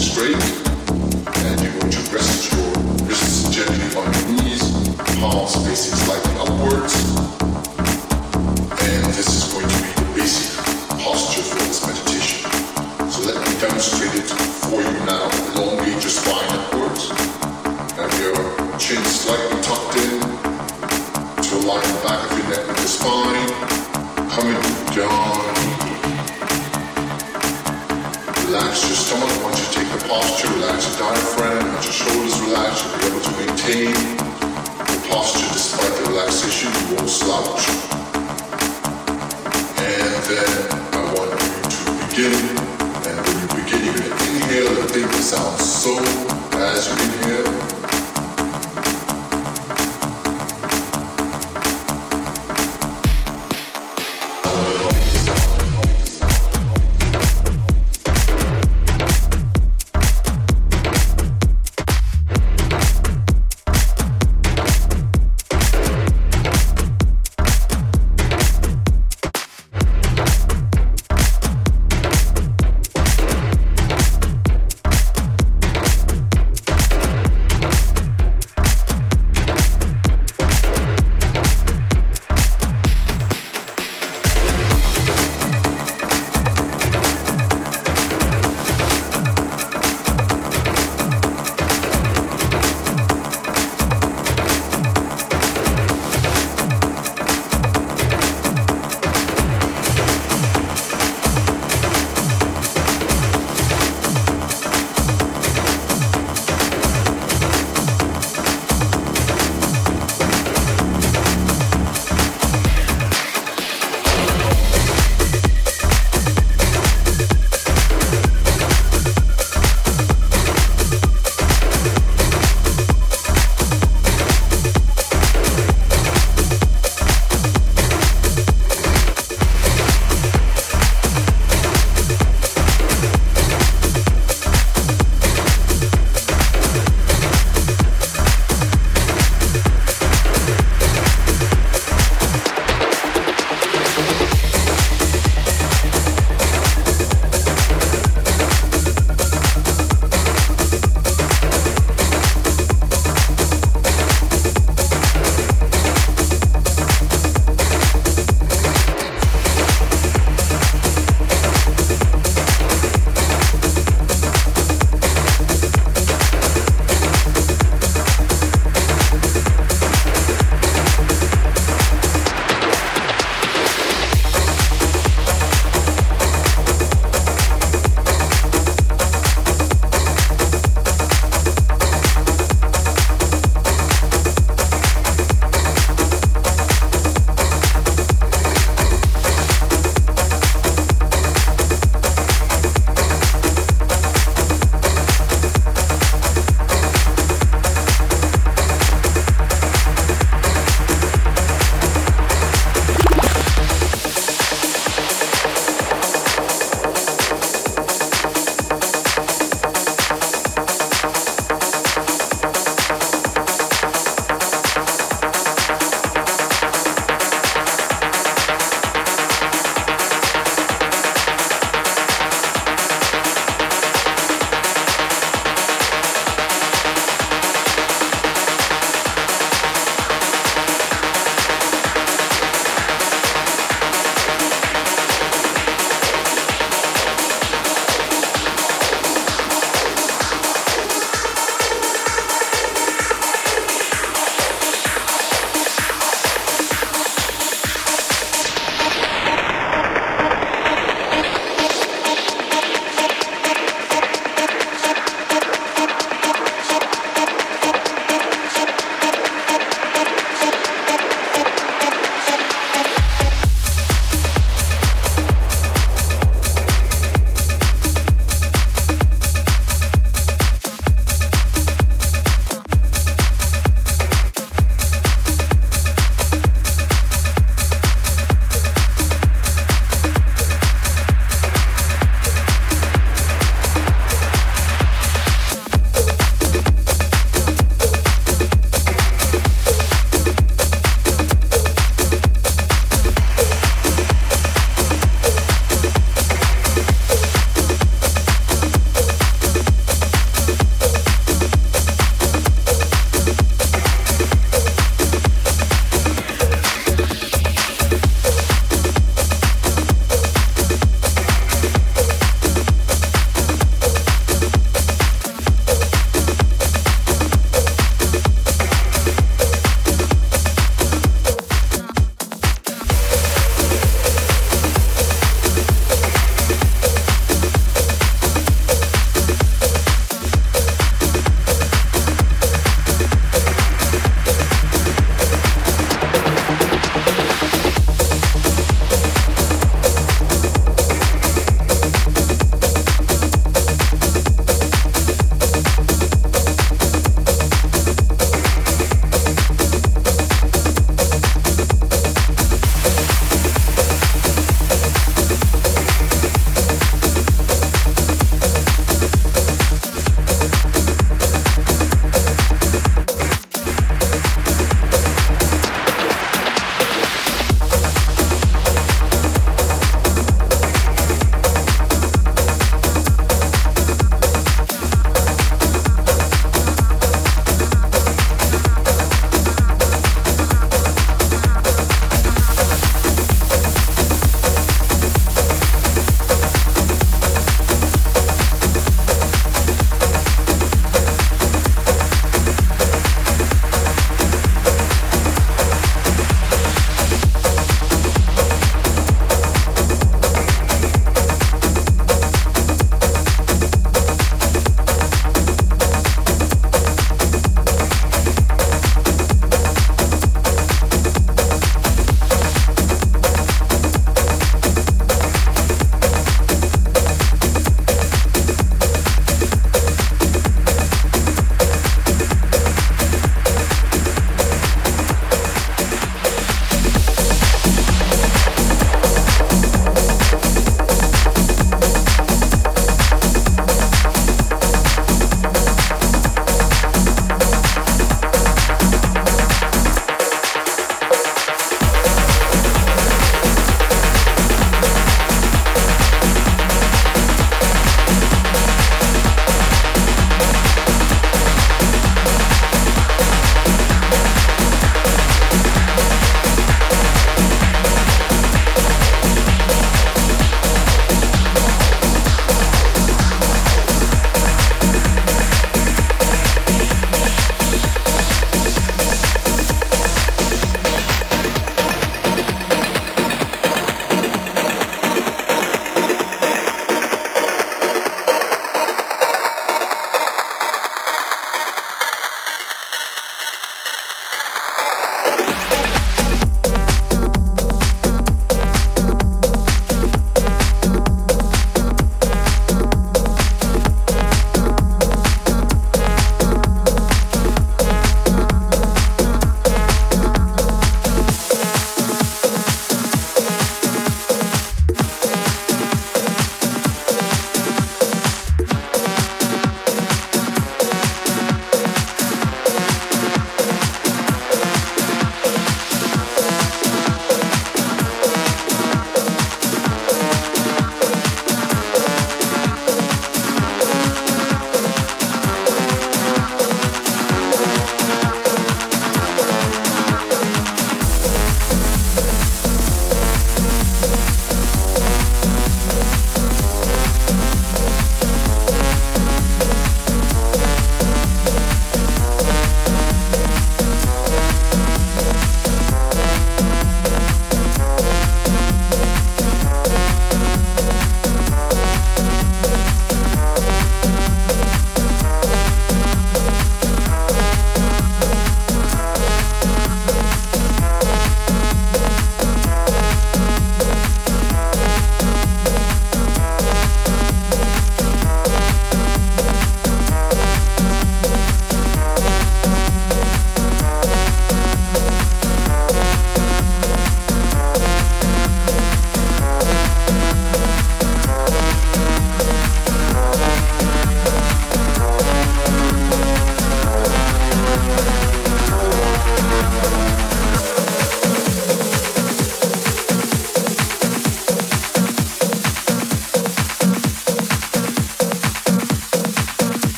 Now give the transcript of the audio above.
straight.